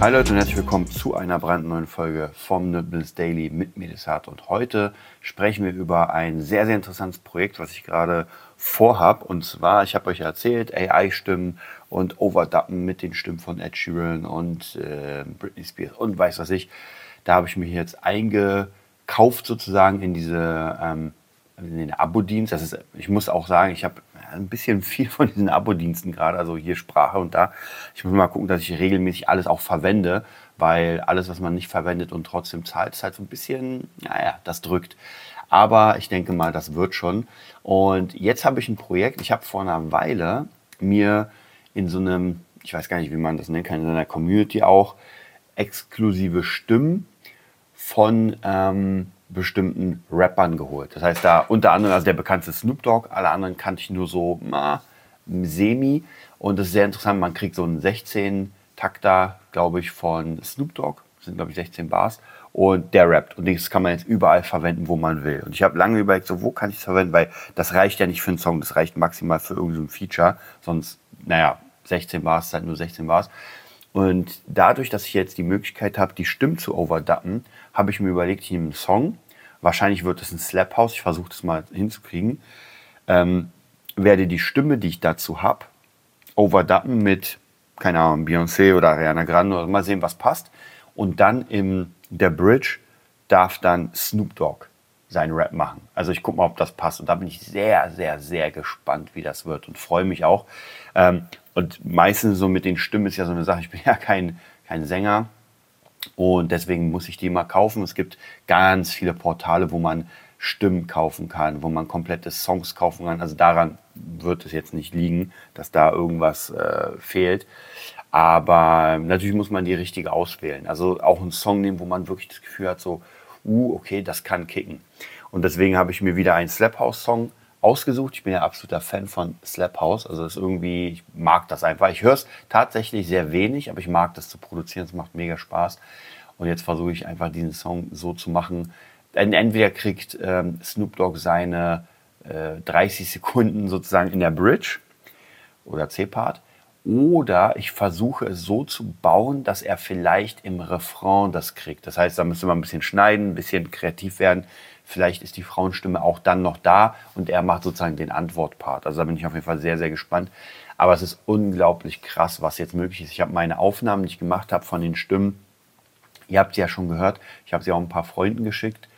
Hi Leute und herzlich willkommen zu einer brandneuen Folge vom Nibbles Daily mit Medisat. Und heute sprechen wir über ein sehr, sehr interessantes Projekt, was ich gerade vorhab. Und zwar, ich habe euch erzählt, AI-Stimmen und Overduppen mit den Stimmen von Ed Sheeran und äh, Britney Spears und weiß was ich. Da habe ich mich jetzt eingekauft sozusagen in diese ähm, den Abo-Dienst. Das ist, ich muss auch sagen, ich habe ein bisschen viel von diesen Abo-Diensten gerade, also hier Sprache und da. Ich muss mal gucken, dass ich regelmäßig alles auch verwende, weil alles, was man nicht verwendet und trotzdem zahlt, ist halt so ein bisschen, naja, das drückt. Aber ich denke mal, das wird schon. Und jetzt habe ich ein Projekt. Ich habe vor einer Weile mir in so einem, ich weiß gar nicht, wie man das nennen kann, in einer Community auch exklusive Stimmen von ähm, bestimmten Rappern geholt. Das heißt, da unter anderem, also der bekannteste Snoop Dogg, alle anderen kannte ich nur so na, semi. Und das ist sehr interessant, man kriegt so einen 16-Takter, glaube ich, von Snoop Dogg. Das sind, glaube ich, 16 Bars. Und der rappt. Und das kann man jetzt überall verwenden, wo man will. Und ich habe lange überlegt, so, wo kann ich es verwenden? Weil das reicht ja nicht für einen Song, das reicht maximal für irgendein so Feature. Sonst, naja, 16 Bars halt nur 16 Bars. Und dadurch, dass ich jetzt die Möglichkeit habe, die Stimmen zu overduppen, habe ich mir überlegt, ich nehme einen Song. Wahrscheinlich wird es ein Slap House. Ich versuche das mal hinzukriegen. Ähm, werde die Stimme, die ich dazu habe, overduppen mit, keine Ahnung, Beyoncé oder Ariana Grande oder mal sehen, was passt. Und dann in der Bridge darf dann Snoop Dogg seinen Rap machen. Also ich gucke mal, ob das passt. Und da bin ich sehr, sehr, sehr gespannt, wie das wird und freue mich auch. Ähm, und meistens so mit den Stimmen ist ja so eine Sache, ich bin ja kein, kein Sänger und deswegen muss ich die mal kaufen. Es gibt ganz viele Portale, wo man Stimmen kaufen kann, wo man komplette Songs kaufen kann. Also daran wird es jetzt nicht liegen, dass da irgendwas äh, fehlt. Aber natürlich muss man die richtige auswählen. Also auch einen Song nehmen, wo man wirklich das Gefühl hat, so, uh, okay, das kann kicken. Und deswegen habe ich mir wieder einen Slap House Song ausgesucht. Ich bin ja absoluter Fan von Slap House. Also ist irgendwie, ich mag das einfach. Ich höre es tatsächlich sehr wenig, aber ich mag das zu produzieren. Es macht mega Spaß. Und jetzt versuche ich einfach diesen Song so zu machen. Entweder kriegt ähm, Snoop Dogg seine äh, 30 Sekunden sozusagen in der Bridge oder C-Part. Oder ich versuche es so zu bauen, dass er vielleicht im Refrain das kriegt. Das heißt, da müsste man ein bisschen schneiden, ein bisschen kreativ werden. Vielleicht ist die Frauenstimme auch dann noch da und er macht sozusagen den Antwortpart. Also da bin ich auf jeden Fall sehr, sehr gespannt. Aber es ist unglaublich krass, was jetzt möglich ist. Ich habe meine Aufnahmen, die ich gemacht habe von den Stimmen, ihr habt sie ja schon gehört. Ich habe sie auch ein paar Freunden geschickt,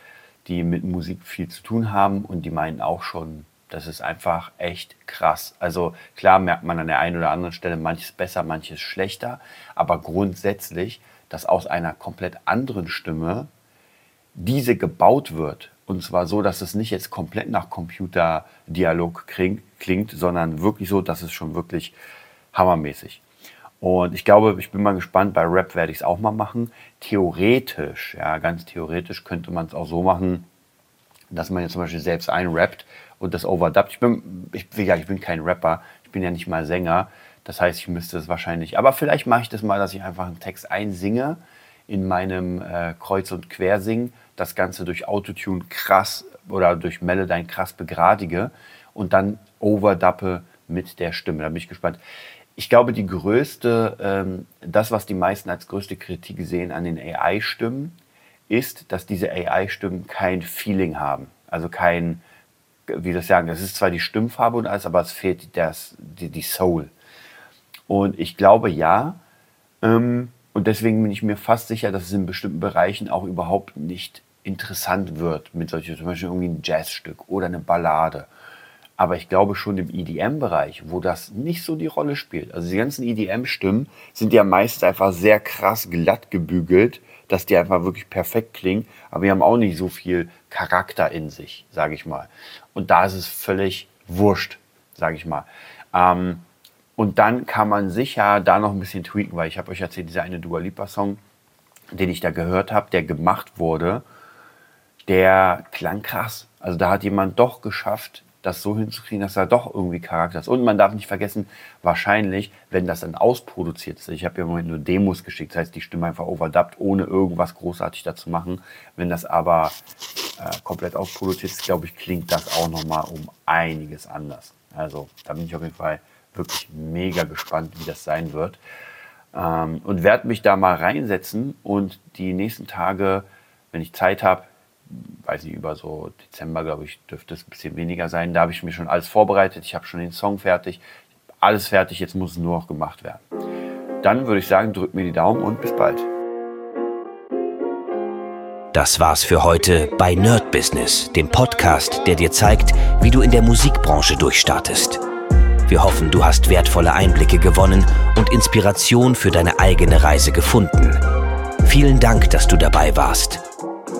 die mit Musik viel zu tun haben und die meinen auch schon, das ist einfach echt krass. Also klar merkt man an der einen oder anderen Stelle manches besser, manches schlechter, aber grundsätzlich, dass aus einer komplett anderen Stimme diese gebaut wird und zwar so, dass es nicht jetzt komplett nach Computerdialog klingt, sondern wirklich so, dass es schon wirklich hammermäßig. Und ich glaube, ich bin mal gespannt, bei Rap werde ich es auch mal machen. Theoretisch, ja, ganz theoretisch könnte man es auch so machen, dass man jetzt zum Beispiel selbst einrappt und das overdubbt. Ich bin, ich, ja, ich bin kein Rapper, ich bin ja nicht mal Sänger. Das heißt, ich müsste es wahrscheinlich, aber vielleicht mache ich das mal, dass ich einfach einen Text einsinge in meinem äh, Kreuz- und Quersing das Ganze durch Autotune krass oder durch Melodyne krass begradige und dann overdappe mit der Stimme. Da bin ich gespannt. Ich glaube, die größte, ähm, das, was die meisten als größte Kritik sehen an den AI-Stimmen, ist, dass diese AI-Stimmen kein Feeling haben. Also kein, wie das sagen, das ist zwar die Stimmfarbe und alles, aber es fehlt das, die, die Soul. Und ich glaube ja, ähm, und deswegen bin ich mir fast sicher, dass es in bestimmten Bereichen auch überhaupt nicht interessant wird mit solchen, zum Beispiel irgendwie ein Jazzstück oder eine Ballade. Aber ich glaube schon im EDM-Bereich, wo das nicht so die Rolle spielt. Also die ganzen EDM-Stimmen sind ja meistens einfach sehr krass glatt gebügelt, dass die einfach wirklich perfekt klingen. Aber die haben auch nicht so viel Charakter in sich, sage ich mal. Und da ist es völlig wurscht, sage ich mal. Ähm, und dann kann man sicher da noch ein bisschen tweaken, weil ich habe euch erzählt, dieser eine Dua Lipa Song, den ich da gehört habe, der gemacht wurde. der klang krass. Also da hat jemand doch geschafft, das so hinzukriegen, dass er doch irgendwie Charakter ist. Und man darf nicht vergessen, wahrscheinlich, wenn das dann ausproduziert ist, ich habe ja im Moment nur Demos geschickt, das heißt, die Stimme einfach overdubbt, ohne irgendwas großartig dazu machen. Wenn das aber äh, komplett ausproduziert ist, glaube ich, klingt das auch nochmal um einiges anders. Also da bin ich auf jeden Fall wirklich mega gespannt, wie das sein wird. Ähm, und werde mich da mal reinsetzen und die nächsten Tage, wenn ich Zeit habe, weiß nicht, über so Dezember, glaube ich, dürfte es ein bisschen weniger sein. Da habe ich mir schon alles vorbereitet. Ich habe schon den Song fertig. Alles fertig, jetzt muss es nur noch gemacht werden. Dann würde ich sagen, drückt mir die Daumen und bis bald. Das war's für heute bei Nerd Business, dem Podcast, der dir zeigt, wie du in der Musikbranche durchstartest. Wir hoffen, du hast wertvolle Einblicke gewonnen und Inspiration für deine eigene Reise gefunden. Vielen Dank, dass du dabei warst.